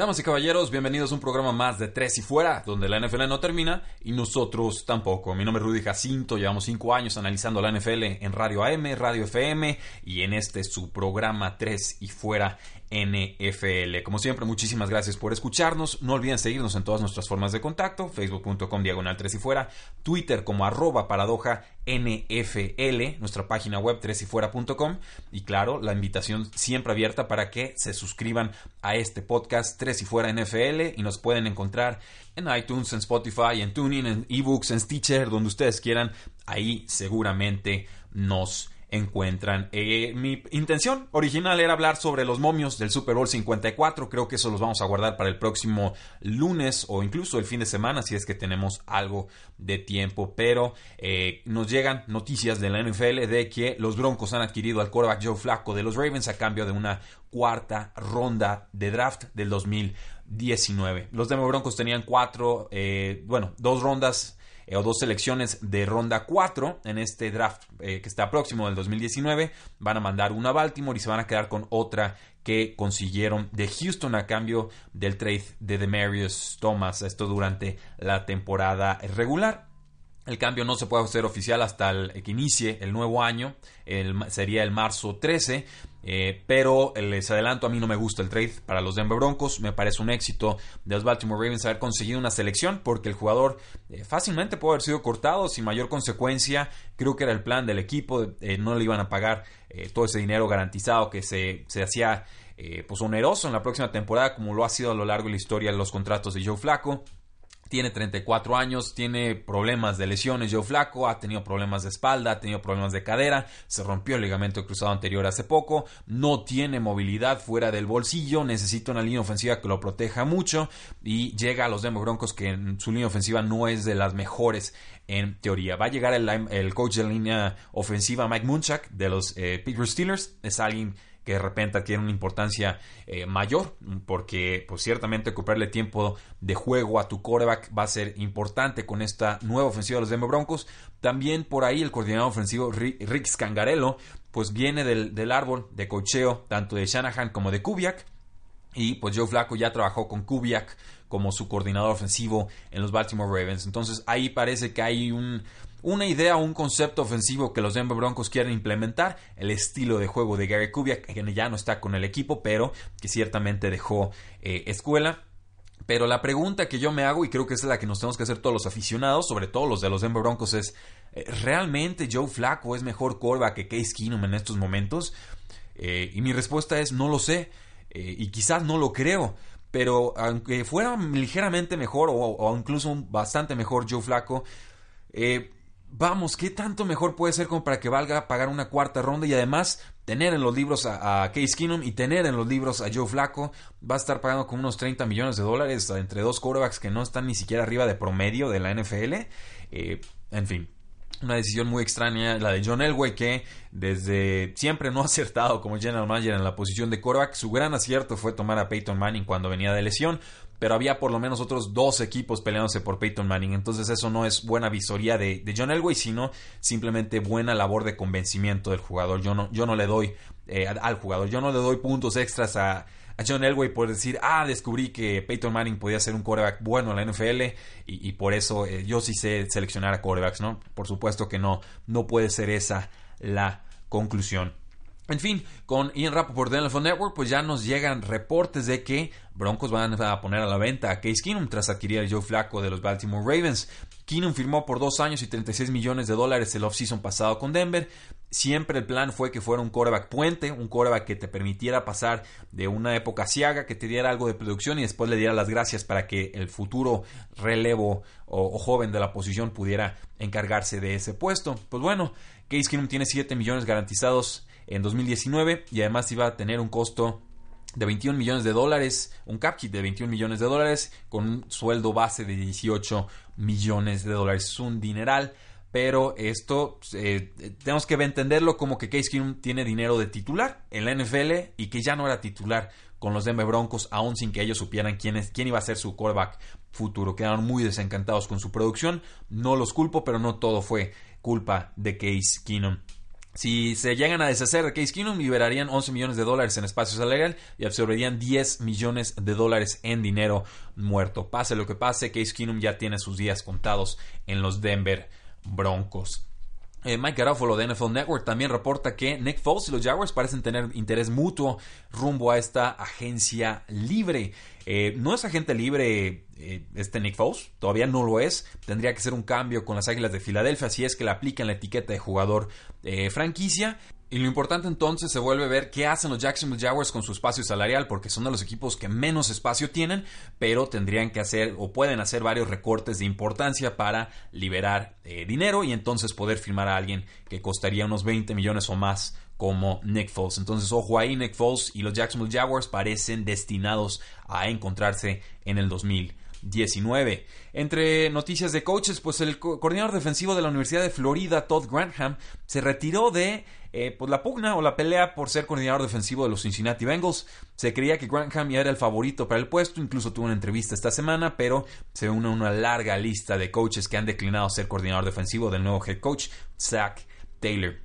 Damas y caballeros, bienvenidos a un programa más de Tres y Fuera, donde la NFL no termina y nosotros tampoco. Mi nombre es Rudy Jacinto, llevamos cinco años analizando la NFL en Radio AM, Radio FM y en este su programa Tres y Fuera NFL. Como siempre, muchísimas gracias por escucharnos. No olviden seguirnos en todas nuestras formas de contacto, facebook.com diagonal 3 y fuera, Twitter como arroba paradoja NFL, nuestra página web 3 y fuera.com y claro, la invitación siempre abierta para que se suscriban a este podcast 3 y fuera NFL y nos pueden encontrar en iTunes, en Spotify, en Tuning, en eBooks, en Stitcher, donde ustedes quieran. Ahí seguramente nos encuentran. Eh, mi intención original era hablar sobre los momios del Super Bowl 54. Creo que eso los vamos a guardar para el próximo lunes o incluso el fin de semana si es que tenemos algo de tiempo. Pero eh, nos llegan noticias de la NFL de que los Broncos han adquirido al quarterback Joe Flacco de los Ravens a cambio de una cuarta ronda de draft del 2019. Los Denver Broncos tenían cuatro, eh, bueno, dos rondas eh, o dos selecciones de ronda 4 en este draft eh, que está próximo del 2019. Van a mandar una a Baltimore y se van a quedar con otra que consiguieron de Houston a cambio del trade de Demarius Thomas. Esto durante la temporada regular. El cambio no se puede hacer oficial hasta el, que inicie el nuevo año, sería el marzo 13, eh, pero les adelanto, a mí no me gusta el trade para los Denver Broncos, me parece un éxito de los Baltimore Ravens haber conseguido una selección porque el jugador eh, fácilmente puede haber sido cortado sin mayor consecuencia, creo que era el plan del equipo, eh, no le iban a pagar todo ese dinero garantizado que se, se hacía pues oneroso en la próxima temporada como lo ha sido a lo largo de la historia los contratos de Joe Flaco tiene 34 años, tiene problemas de lesiones, Joe Flaco, ha tenido problemas de espalda, ha tenido problemas de cadera, se rompió el ligamento cruzado anterior hace poco, no tiene movilidad fuera del bolsillo, necesita una línea ofensiva que lo proteja mucho y llega a los Denver Broncos que su línea ofensiva no es de las mejores en teoría. Va a llegar el, coach de línea ofensiva Mike Munchak de los eh, Pittsburgh Steelers, es alguien que de repente adquiere una importancia eh, mayor, porque pues ciertamente ocuparle tiempo de juego a tu coreback va a ser importante con esta nueva ofensiva de los Denver Broncos. También por ahí el coordinador ofensivo Rick Scangarello, pues viene del, del árbol de cocheo tanto de Shanahan como de Kubiak. Y pues Joe Flaco ya trabajó con Kubiak como su coordinador ofensivo en los Baltimore Ravens. Entonces ahí parece que hay un, una idea o un concepto ofensivo que los Denver Broncos quieren implementar, el estilo de juego de Gary Kubiak, que ya no está con el equipo, pero que ciertamente dejó eh, escuela. Pero la pregunta que yo me hago, y creo que es la que nos tenemos que hacer todos los aficionados, sobre todo los de los Denver Broncos, es: eh, ¿realmente Joe Flacco es mejor quarterback que Case Keenum en estos momentos? Eh, y mi respuesta es: no lo sé. y quizás no lo creo. Pero aunque fuera ligeramente mejor, o, incluso bastante mejor Joe Flacco, vamos, ¿qué tanto mejor puede ser como para que valga pagar una cuarta ronda y además tener en los libros a, Case Keenum y tener en los libros a Joe Flaco? Va a estar pagando con unos 30 millones de dólares entre dos quarterbacks que no están ni siquiera arriba de promedio de la NFL. Eh, en fin, una decisión muy extraña, la de John Elway, que desde siempre no ha acertado como general manager en la posición de quarterback. Su gran acierto fue tomar a Peyton Manning cuando venía de lesión, pero había por lo menos otros dos equipos peleándose por Peyton Manning. Entonces eso no es buena visoría de, John Elway, sino simplemente buena labor de convencimiento del jugador. Yo no, yo no le doy eh, al jugador, yo no le doy puntos extras a a John Elway por decir, ah, descubrí que Peyton Manning podía ser un quarterback bueno en la NFL y, por eso eh, yo sí sé seleccionar a quarterbacks, ¿no? Por supuesto que no, no puede ser esa la conclusión. En fin, con Ian Rappaport de NFL Network, pues ya nos llegan reportes de que Broncos van a poner a la venta a Case Keenum tras adquirir a Joe Flaco de los Baltimore Ravens. Keenum firmó por dos años y 36 millones de dólares el offseason pasado con Denver Siempre el plan fue que fuera un coreback puente, un coreback que te permitiera pasar de una época ciaga, que te diera algo de producción y después le diera las gracias para que el futuro relevo o, joven de la posición pudiera encargarse de ese puesto. Pues bueno, Case Keenum tiene 7 millones garantizados en 2019 y además iba a tener un costo de 21 millones de dólares, un cap hit de 21 millones de dólares con un sueldo base de 18 millones de dólares. Es un dineral pero esto eh, tenemos que entenderlo como que Case Keenum tiene dinero de titular en la NFL y que ya no era titular con los Denver Broncos, aún sin que ellos supieran quién, es, quién iba a ser su quarterback futuro. Quedaron muy desencantados con su producción. No los culpo, pero no todo fue culpa de Case Keenum. Si se llegan a deshacer de Case Keenum, liberarían 11 millones de dólares en espacio salarial y absorberían 10 millones de dólares en dinero muerto. Pase lo que pase, Case Keenum ya tiene sus días contados en los Denver Broncos. Eh, Mike Garofalo de NFL Network también reporta que Nick Foles y los Jaguars parecen tener interés mutuo rumbo a esta agencia libre. Eh, no es agente libre eh, este Nick Foles, todavía no lo es. Tendría que ser un cambio con las Águilas de Filadelfia si es que le aplican la etiqueta de jugador franquicia. Y lo importante entonces se vuelve ver qué hacen los Jacksonville Jaguars con su espacio salarial, porque son de los equipos que menos espacio tienen, pero tendrían que hacer o pueden hacer varios recortes de importancia para liberar eh, dinero y entonces poder firmar a alguien que costaría unos 20 millones o más como Nick Foles. Entonces, ojo ahí, Nick Foles y los Jacksonville Jaguars parecen destinados a encontrarse en el 2000. 19. Entre noticias de coaches, pues el coordinador defensivo de la Universidad de Florida, Todd Grantham, se retiró de eh, pues la pugna o la pelea por ser coordinador defensivo de los Cincinnati Bengals. Se creía que Grantham ya era el favorito para el puesto, incluso tuvo una entrevista esta semana, pero se une una larga lista de coaches que han declinado ser coordinador defensivo del nuevo head coach, Zach Taylor.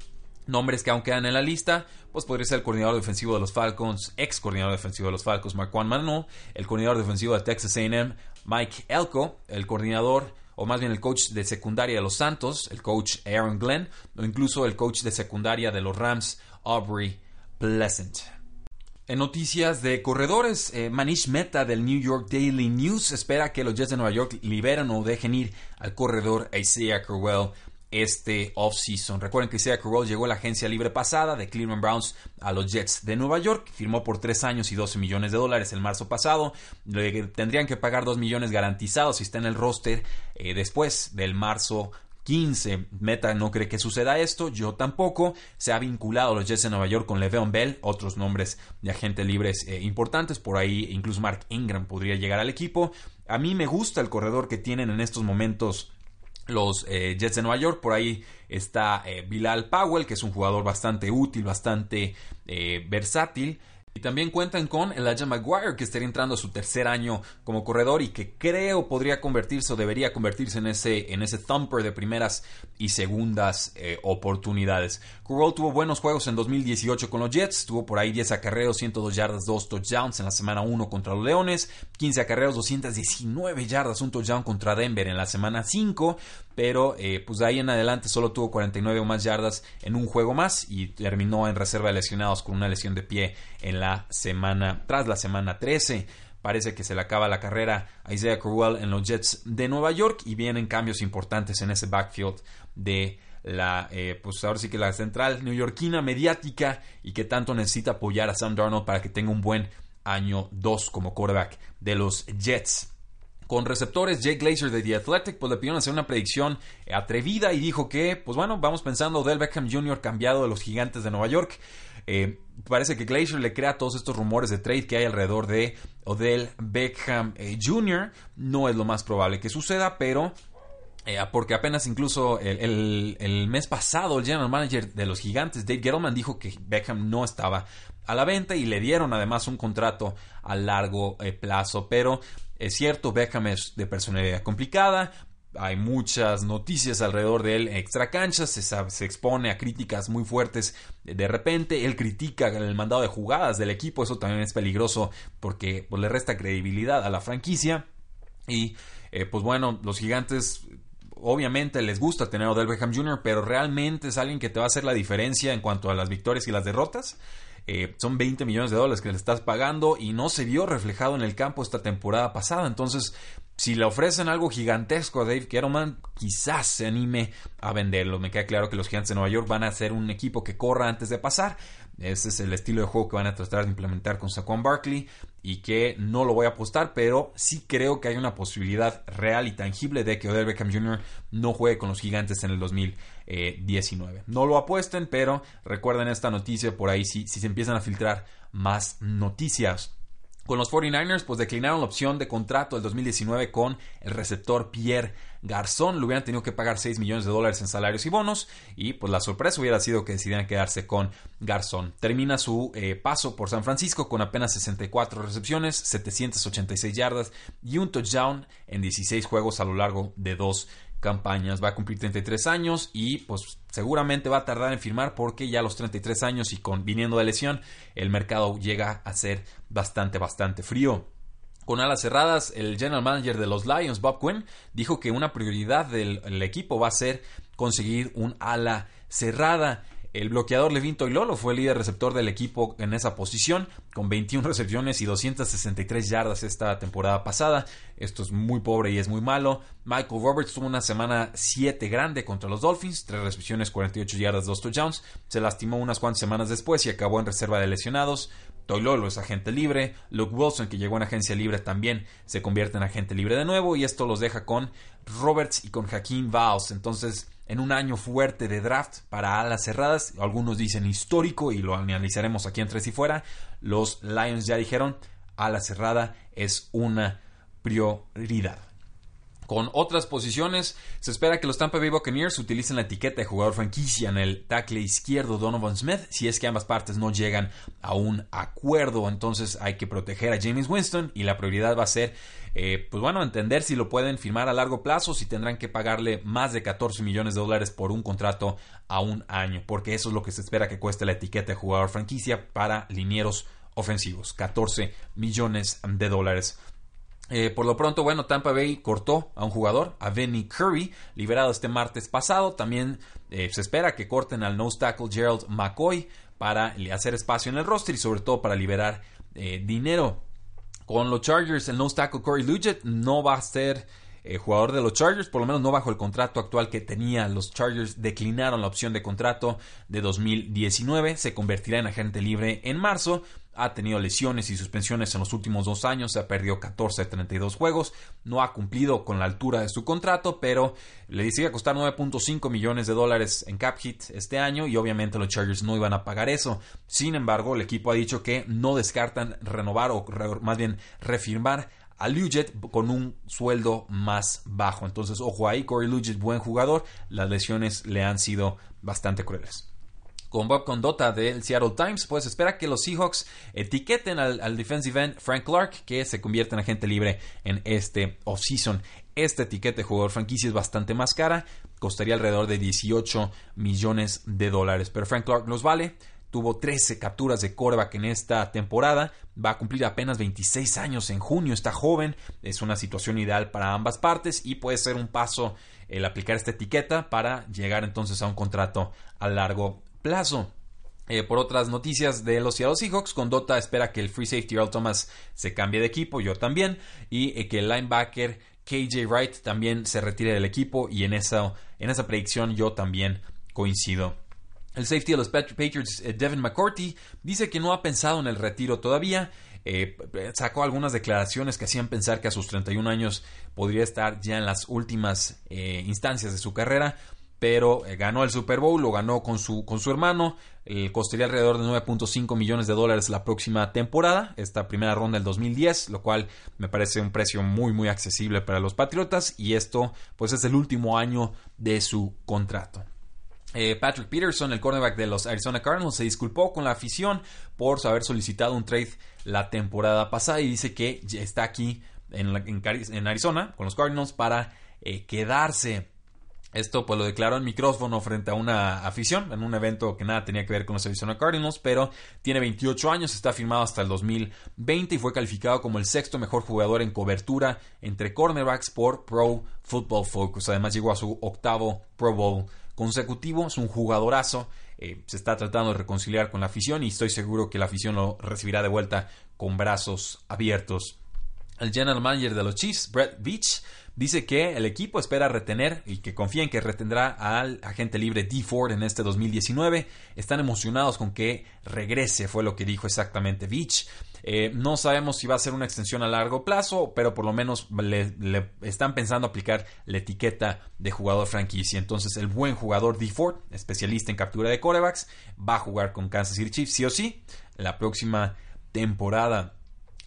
Nombres que aún quedan en la lista, pues podría ser el coordinador defensivo de los Falcons, ex coordinador defensivo de los Falcons, Marquand Mano, el coordinador defensivo de Texas AM, Mike Elko, el coordinador o más bien el coach de secundaria de los Santos, el coach Aaron Glenn, o incluso el coach de secundaria de los Rams, Aubrey Pleasant. En noticias de corredores, eh, Manish Mehta del New York Daily News espera que los Jets de Nueva York liberen o dejen ir al corredor Isaiah Crowell este offseason. Recuerden que Isaiah Crowell llegó a la agencia libre pasada de Cleveland Browns a los Jets de Nueva York. Firmó por 3 años y 12 millones de dólares el marzo pasado. Le tendrían que pagar 2 millones garantizados si está en el roster eh, después del marzo 15. Meta no cree que suceda esto, yo tampoco. Se ha vinculado a los Jets de Nueva York con Le'Veon Bell, otros nombres de agentes libres eh, importantes. Por ahí incluso Mark Ingram podría llegar al equipo. A mí me gusta el corredor que tienen en estos momentos los eh, Jets de Nueva York. Por ahí está eh, Bilal Powell, que es un jugador bastante útil, bastante eh, versátil. Y también cuentan con Elijah Maguire, que estaría entrando a su tercer año como corredor y que creo podría convertirse o debería convertirse en ese, en ese thumper de primeras y segundas eh, oportunidades. Curl tuvo buenos juegos en 2018 con los Jets, tuvo por ahí 10 acarreos, 102 yardas, 2 touchdowns en la semana 1 contra los Leones, 15 acarreos, 219 yardas, un touchdown contra Denver en la semana 5, pero eh, pues de ahí en adelante solo tuvo 49 o más yardas en un juego más y terminó en reserva de lesionados con una lesión de pie en la semana tras la semana 13. Parece que se le acaba la carrera a Isaiah Crowell en los Jets de Nueva York y vienen cambios importantes en ese backfield de la, eh, pues ahora sí que la central neoyorquina mediática y que tanto necesita apoyar a Sam Darnold para que tenga un buen año 2 como quarterback de los Jets. Con receptores, Jake Glazer de The Athletic pues le pidieron hacer una predicción atrevida y dijo que, pues bueno, vamos pensando Odell Beckham Jr. cambiado de los gigantes de Nueva York. Eh, parece que Glacier le crea todos estos rumores de trade que hay alrededor de Odell Beckham eh, Jr. No es lo más probable que suceda, pero eh, porque apenas incluso el, mes pasado el general manager de los gigantes, Dave Gettleman, dijo que Beckham no estaba a la venta y le dieron además un contrato a largo plazo. Pero es cierto, Beckham es de personalidad complicada, hay muchas noticias alrededor de él extra canchas, se, expone a críticas muy fuertes de repente, él critica el mandado de jugadas del equipo, eso también es peligroso porque pues, le resta credibilidad a la franquicia y eh, pues bueno, los gigantes obviamente les gusta tener a Odell Beckham Jr., pero realmente es alguien que te va a hacer la diferencia en cuanto a las victorias y las derrotas. Eh, son 20 millones de dólares que le estás pagando y no se vio reflejado en el campo esta temporada pasada. Entonces, si le ofrecen algo gigantesco a Dave Gettleman, quizás se anime a venderlo. Me queda claro que los Gigantes de Nueva York van a ser un equipo que corra antes de pasar. Ese es el estilo de juego que van a tratar de implementar con Saquon Barkley y que no lo voy a apostar, pero sí creo que hay una posibilidad real y tangible de que Odell Beckham Jr. no juegue con los Gigantes en el 2019. No lo apuesten, pero recuerden esta noticia por ahí si, si se empiezan a filtrar más noticias. Con los 49ers, pues declinaron la opción de contrato del 2019 con el receptor Pierre Garzón. Le hubieran tenido que pagar 6 millones de dólares en salarios y bonos. Y pues la sorpresa hubiera sido que decidieran quedarse con Garzón. Termina su eh, paso por San Francisco con apenas 64 recepciones, 786 yardas y un touchdown en 16 juegos a lo largo de dos campañas. Va a cumplir 33 años y pues seguramente va a tardar en firmar porque ya a los 33 años y con viniendo de lesión el mercado llega a ser bastante bastante frío. Con alas cerradas, el general manager de los Lions, Bob Quinn, dijo que una prioridad del equipo va a ser conseguir un ala cerrada. El bloqueador Levin Toilolo fue el líder receptor del equipo en esa posición, con 21 recepciones y 263 yardas esta temporada pasada. Esto es muy pobre y es muy malo. Michael Roberts tuvo una semana 7 grande contra los Dolphins, 3 recepciones, 48 yardas, 2 touchdowns. Se lastimó unas cuantas semanas después y acabó en reserva de lesionados. Toilolo es agente libre. Luke Wilson, que llegó en agencia libre, también se convierte en agente libre de nuevo. Y esto los deja con Roberts y con Hakeem Vals. Entonces, en un año fuerte de draft para alas cerradas, algunos dicen histórico y lo analizaremos aquí en Tres y Fuera, los Lions ya dijeron ala cerrada es una prioridad. Con otras posiciones, se espera que los Tampa Bay Buccaneers utilicen la etiqueta de jugador franquicia en el tackle izquierdo Donovan Smith si es que ambas partes no llegan a un acuerdo. Entonces hay que proteger a James Winston y la prioridad va a ser, eh, pues bueno, entender si lo pueden firmar a largo plazo, si tendrán que pagarle más de 14 millones de dólares por un contrato a un año, porque eso es lo que se espera que cueste la etiqueta de jugador franquicia para linieros ofensivos, 14 millones de dólares eh, por lo pronto, bueno, Tampa Bay cortó a un jugador, a Vinny Curry, liberado este martes pasado. También eh, se espera que corten al nose tackle Gerald McCoy para hacer espacio en el roster y sobre todo para liberar dinero. Con los Chargers, el nose tackle Corey Luget no va a ser jugador de los Chargers, por lo menos no bajo el contrato actual que tenía. Los Chargers declinaron la opción de contrato de 2019, se convertirá en agente libre en marzo ha tenido lesiones y suspensiones en los últimos dos años, se ha perdido 14 de 32 juegos, no ha cumplido con la altura de su contrato, pero le decía costar 9.5 millones de dólares en cap hit este año y obviamente los Chargers no iban a pagar eso. Sin embargo, el equipo ha dicho que no descartan renovar o más bien refirmar a Luget con un sueldo más bajo. Entonces, ojo ahí, Corey Luget, buen jugador, las lesiones le han sido bastante crueles con Bob Condota del Seattle Times, pues espera que los Seahawks etiqueten al, defensive end Frank Clark, que se convierte en agente libre en este offseason. Esta etiqueta de jugador franquicia es bastante más cara, costaría alrededor de 18 millones de dólares, pero Frank Clark los vale. Tuvo 13 capturas de coreback en esta temporada. Va a cumplir apenas 26 años en junio. Está joven. Es una situación ideal para ambas partes y puede ser un paso el aplicar esta etiqueta para llegar entonces a un contrato a largo plazo. Eh, por otras noticias de los Seattle Seahawks, Condota espera que el free safety Earl Thomas se cambie de equipo, yo también, y eh, que el linebacker KJ Wright también se retire del equipo y en esa, en esa predicción yo también coincido. El safety de los Patriots, eh, Devin McCourty, dice que no ha pensado en el retiro todavía. sacó algunas declaraciones que hacían pensar que a sus 31 años podría estar ya en las últimas instancias de su carrera pero eh, ganó el Super Bowl, lo ganó con su, con su hermano, el costaría alrededor de 9.5 millones de dólares la próxima temporada, esta primera ronda del 2010, lo cual me parece un precio muy muy accesible para los Patriotas y esto pues es el último año de su contrato. Eh, Patrick Peterson, el cornerback de los Arizona Cardinals, se disculpó con la afición por haber solicitado un trade la temporada pasada y dice que está aquí en, en, Arizona con los Cardinals para eh, quedarse. Esto pues lo declaró en micrófono frente a una afición en un evento que nada tenía que ver con los Arizona Cardinals, pero tiene 28 años, está firmado hasta el 2020 y fue calificado como el sexto mejor jugador en cobertura entre cornerbacks por Pro Football Focus. Además llegó a su octavo Pro Bowl consecutivo, es un jugadorazo, eh, se está tratando de reconciliar con la afición y estoy seguro que la afición lo recibirá de vuelta con brazos abiertos. El general manager de los Chiefs, Brett Beach, dice que el equipo espera retener y que confía en que retendrá al agente libre D. Ford en este 2019. Están emocionados con que regrese, fue lo que dijo exactamente Beach. Eh, no sabemos si va a ser una extensión a largo plazo, pero por lo menos le, están pensando aplicar la etiqueta de jugador franquicia. Entonces, el buen jugador D. Ford, especialista en captura de corebacks, va a jugar con Kansas City Chiefs, sí o sí, la próxima temporada.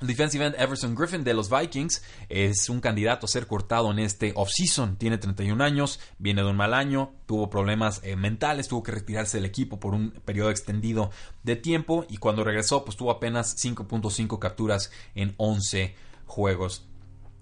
Defensive end Everson Griffin de los Vikings es un candidato a ser cortado en este offseason. Tiene 31 años, viene de un mal año, tuvo problemas eh, mentales, tuvo que retirarse del equipo por un periodo extendido de tiempo y cuando regresó pues tuvo apenas 5.5 capturas en 11 juegos.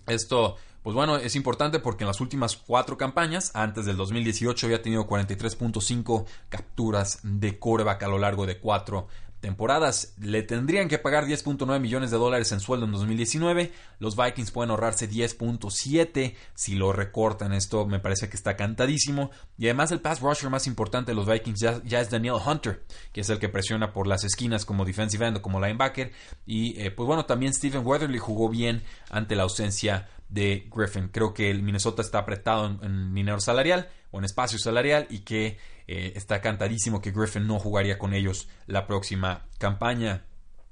Esto pues bueno, es importante porque en las últimas cuatro campañas, antes del 2018, había tenido 43.5 capturas de coreback a lo largo de cuatro temporadas. Le tendrían que pagar 10.9 millones de dólares en sueldo en 2019. Los Vikings pueden ahorrarse 10.7 si lo recortan. Esto me parece que está cantadísimo. Y además el pass rusher más importante de los Vikings ya, es Daniel Hunter, que es el que presiona por las esquinas como defensive end o como linebacker. Y eh, pues bueno, también Stephen Weatherly jugó bien ante la ausencia de Griffin. Creo que el Minnesota está apretado en dinero salarial en espacio salarial y que eh, está cantadísimo que Griffin no jugaría con ellos la próxima campaña.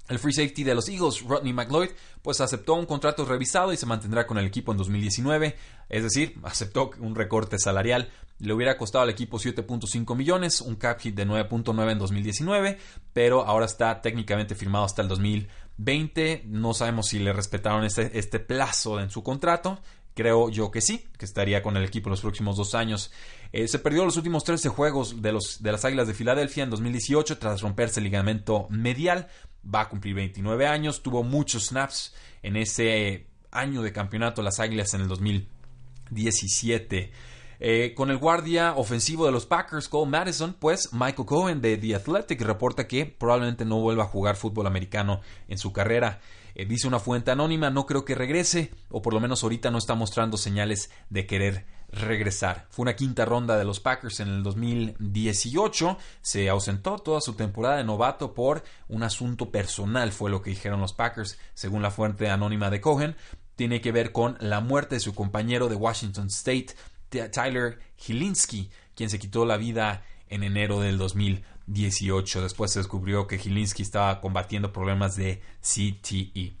El free safety de los Eagles, Rodney McLeod, pues aceptó un contrato revisado y se mantendrá con el equipo en 2019, es decir, aceptó un recorte salarial. Le hubiera costado al equipo 7.5 millones, un cap hit de 9.9 en 2019, pero ahora está técnicamente firmado hasta el 2020. No sabemos si le respetaron este, este plazo en su contrato. Creo yo que sí, que estaría con el equipo los próximos dos años. Eh, se perdió los últimos 13 juegos de, los, de las Águilas de Filadelfia en 2018 tras romperse el ligamento medial. Va a cumplir 29 años. Tuvo muchos snaps en ese año de campeonato las Águilas en el 2017. Eh, con el guardia ofensivo de los Packers, Cole Madison, pues Michael Cohen de The Athletic reporta que probablemente no vuelva a jugar fútbol americano en su carrera. Eh, dice una fuente anónima, no creo que regrese, o por lo menos ahorita no está mostrando señales de querer regresar. Fue una quinta ronda de los Packers en el 2018. Se ausentó toda su temporada de novato por un asunto personal, fue lo que dijeron los Packers, según la fuente anónima de Cohen. Tiene que ver con la muerte de su compañero de Washington State, Tyler Hilinski, quien se quitó la vida en enero del 2018. Después se descubrió que Gilinski estaba combatiendo problemas de CTE.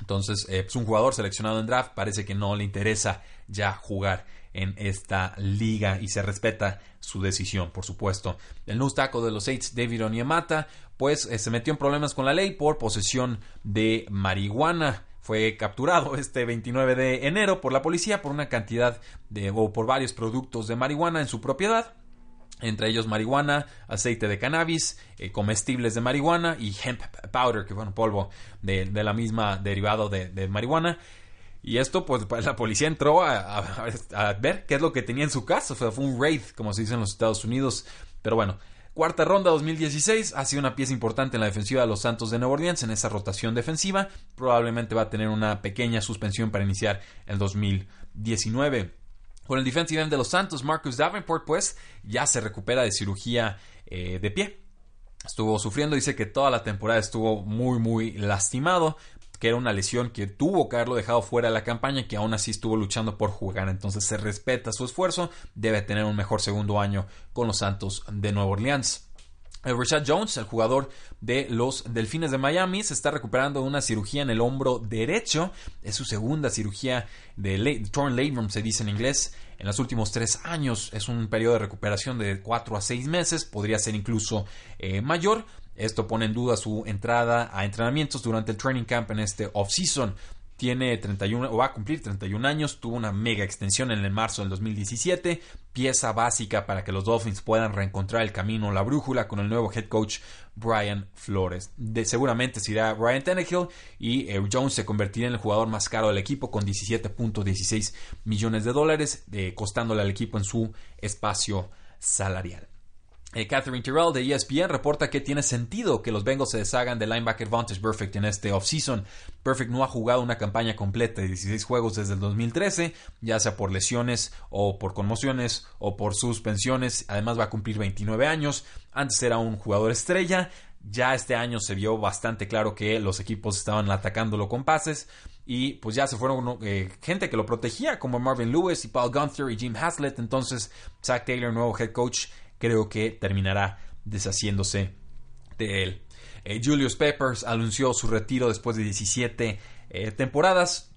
Entonces, es eh, pues, un jugador seleccionado en draft parece que no le interesa ya jugar en esta liga y se respeta su decisión, por supuesto. El news tackle de los Saints, David Onyemata, pues eh, se metió en problemas con la ley por posesión de marihuana. Fue capturado este 29 de enero por la policía por una cantidad de o por varios productos de marihuana en su propiedad entre ellos marihuana, aceite de cannabis, eh, comestibles de marihuana y hemp powder, que bueno, polvo de, la misma derivado de, marihuana. Y esto, pues, pues, la policía entró a, ver qué es lo que tenía en su casa. fue un raid, como se dice en los Estados Unidos. Pero bueno, cuarta ronda 2016 ha sido una pieza importante en la defensiva de los Santos de Nueva Orleans en esa rotación defensiva. Probablemente va a tener una pequeña suspensión para iniciar el 2019. Con el defensive end de los Santos, Marcus Davenport, pues ya se recupera de cirugía eh, de pie. Estuvo sufriendo, dice que toda la temporada estuvo muy, muy lastimado, que era una lesión que tuvo que haberlo dejado fuera de la campaña, que aún así estuvo luchando por jugar. Entonces se respeta su esfuerzo, debe tener un mejor segundo año con los Santos de Nueva Orleans. Rashad Jones, el jugador de los Delfines de Miami, se está recuperando de una cirugía en el hombro derecho. Es su segunda cirugía de torn labrum, se dice en inglés, en los últimos tres años. Es un periodo de recuperación de cuatro a seis meses, podría ser incluso eh, mayor. Esto pone en duda su entrada a entrenamientos durante el training camp en este off-season tiene 31 o va a cumplir 31 años, tuvo una mega extensión en el marzo del 2017, pieza básica para que los Dolphins puedan reencontrar el camino, la brújula con el nuevo head coach Brian Flores. De, seguramente se irá Brian Tannehill y eh, Jones se convertirá en el jugador más caro del equipo con 17.16 millones de dólares, eh, costándole al equipo en su espacio salarial. Eh, Catherine Terrell de ESPN reporta que tiene sentido que los Bengals se deshagan del linebacker Vantage Perfect en este offseason. Perfect no ha jugado una campaña completa de 16 juegos desde el 2013, ya sea por lesiones o por conmociones o por suspensiones. Además va a cumplir 29 años. Antes era un jugador estrella. Ya este año se vio bastante claro que los equipos estaban atacándolo con pases y pues ya se fueron eh, gente que lo protegía como Marvin Lewis y Paul Gunther y Jim Haslett. Entonces Zach Taylor, nuevo head coach, creo que terminará deshaciéndose de él. Eh, Julius Peppers anunció su retiro después de 17 eh, temporadas.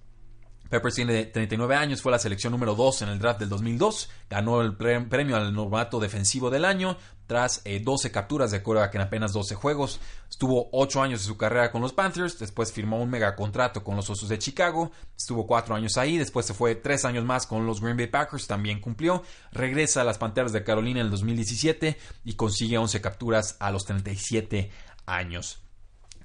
Peppers tiene 39 años, fue la selección número 2 en el draft del 2002, ganó el premio al novato defensivo del año tras 12 eh, capturas de que en apenas 12 juegos. Estuvo 8 años de su carrera con los Panthers, después firmó un megacontrato con los Osos de Chicago, estuvo 4 años ahí, después se fue 3 años más con los Green Bay Packers, también cumplió, regresa a las Panteras de Carolina en el 2017 y consigue 11 capturas a los 37 años.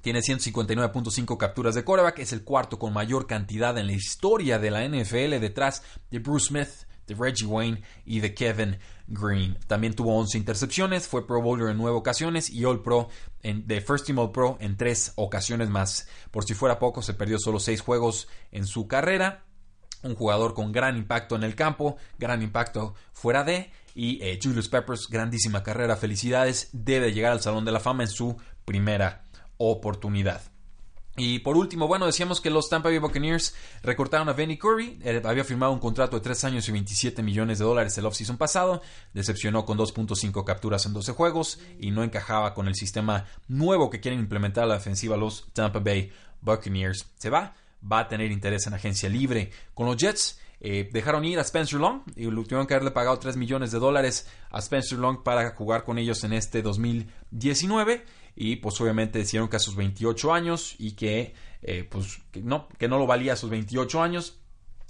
Tiene 159.5 capturas de quarterback, es el cuarto con mayor cantidad en la historia de la NFL detrás de Bruce Smith, de Reggie Wayne y de Kevin Green. También tuvo 11 intercepciones, fue Pro Bowler en 9 ocasiones y All Pro en, de First Team All Pro en 3 ocasiones más. Por si fuera poco, se perdió solo 6 juegos en su carrera. Un jugador con gran impacto en el campo, gran impacto fuera de. Y eh, Julius Peppers, grandísima carrera, felicidades. Debe llegar al Salón de la Fama en su primera oportunidad. Y por último, bueno, decíamos que los Tampa Bay Buccaneers recortaron a Benny Curry. había firmado un contrato de 3 años y 27 millones de dólares el offseason pasado. Decepcionó con 2.5 capturas en 12 juegos y no encajaba con el sistema nuevo que quieren implementar a la defensiva los Tampa Bay Buccaneers. Se va, va a tener interés en agencia libre. Con los Jets, eh, dejaron ir a Spencer Long y tuvieron que haberle pagado 3 millones de dólares a Spencer Long para jugar con ellos en este 2019 y pues obviamente decidieron que a sus 28 años y que, eh, pues, no, que no lo valía a sus 28 años,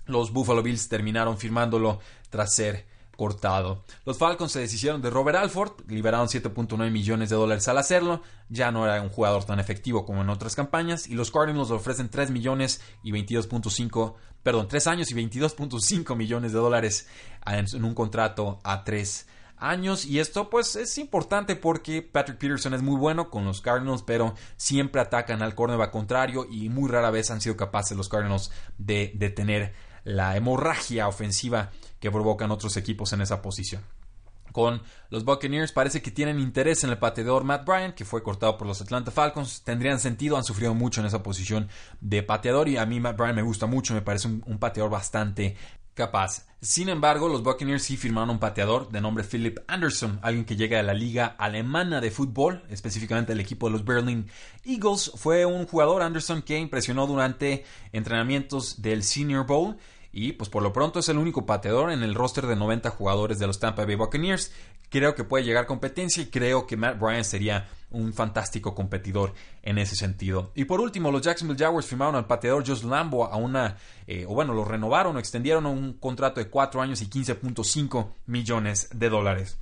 los Buffalo Bills terminaron firmándolo tras ser cortado. Los Falcons se deshicieron de Robert Alford, liberaron 7.9 millones de dólares al hacerlo, ya no era un jugador tan efectivo como en otras campañas, y los Cardinals ofrecen 3 millones y 22.5, perdón, 3 años y 22.5 millones de dólares en un contrato a 3 años y esto pues es importante porque Patrick Peterson es muy bueno con los Cardinals pero siempre atacan al cornerback contrario y muy rara vez han sido capaces los Cardinals de detener la hemorragia ofensiva que provocan otros equipos en esa posición con los Buccaneers. Parece que tienen interés en el pateador Matt Bryant, que fue cortado por los Atlanta Falcons. Tendrían sentido, han sufrido mucho en esa posición de pateador y a mí Matt Bryant me gusta mucho, me parece un, pateador bastante capaz. Sin embargo, los Buccaneers sí firmaron un pateador de nombre Philip Anderson, alguien que llega de la liga alemana de fútbol, específicamente el equipo de los Berlin Eagles. Fue un jugador Anderson que impresionó durante entrenamientos del Senior Bowl y pues por lo pronto es el único pateador en el roster de 90 jugadores de los Tampa Bay Buccaneers. Creo que puede llegar competencia y creo que Matt Bryan sería un fantástico competidor en ese sentido. Y por último, los Jacksonville Jaguars firmaron al pateador Josh Lambo a una, eh, o bueno, lo renovaron o extendieron a un contrato de 4 años y 15.5 millones de dólares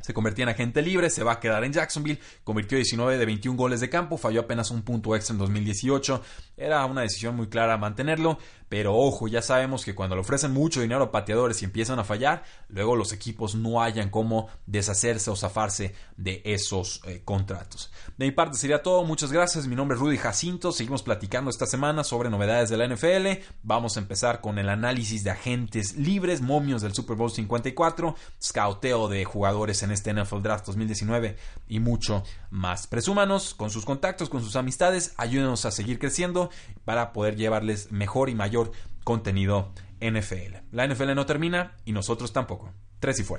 se convertía en agente libre, se va a quedar en Jacksonville, convirtió 19 de 21 goles de campo, falló apenas un punto extra en 2018, era una decisión muy clara mantenerlo, pero ojo, ya sabemos que cuando le ofrecen mucho dinero a pateadores y empiezan a fallar, luego los equipos no hayan cómo deshacerse o zafarse de esos eh, contratos. De mi parte sería todo, muchas gracias, mi nombre es Rudy Jacinto, seguimos platicando esta semana sobre novedades de la NFL, vamos a empezar con el análisis de agentes libres, momios del Super Bowl 54, scouteo de jugadores en este NFL Draft 2019 y mucho más. Presúmanos con sus contactos, con sus amistades, ayúdenos a seguir creciendo para poder llevarles mejor y mayor contenido NFL. La NFL no termina y nosotros tampoco. Tres y fuera.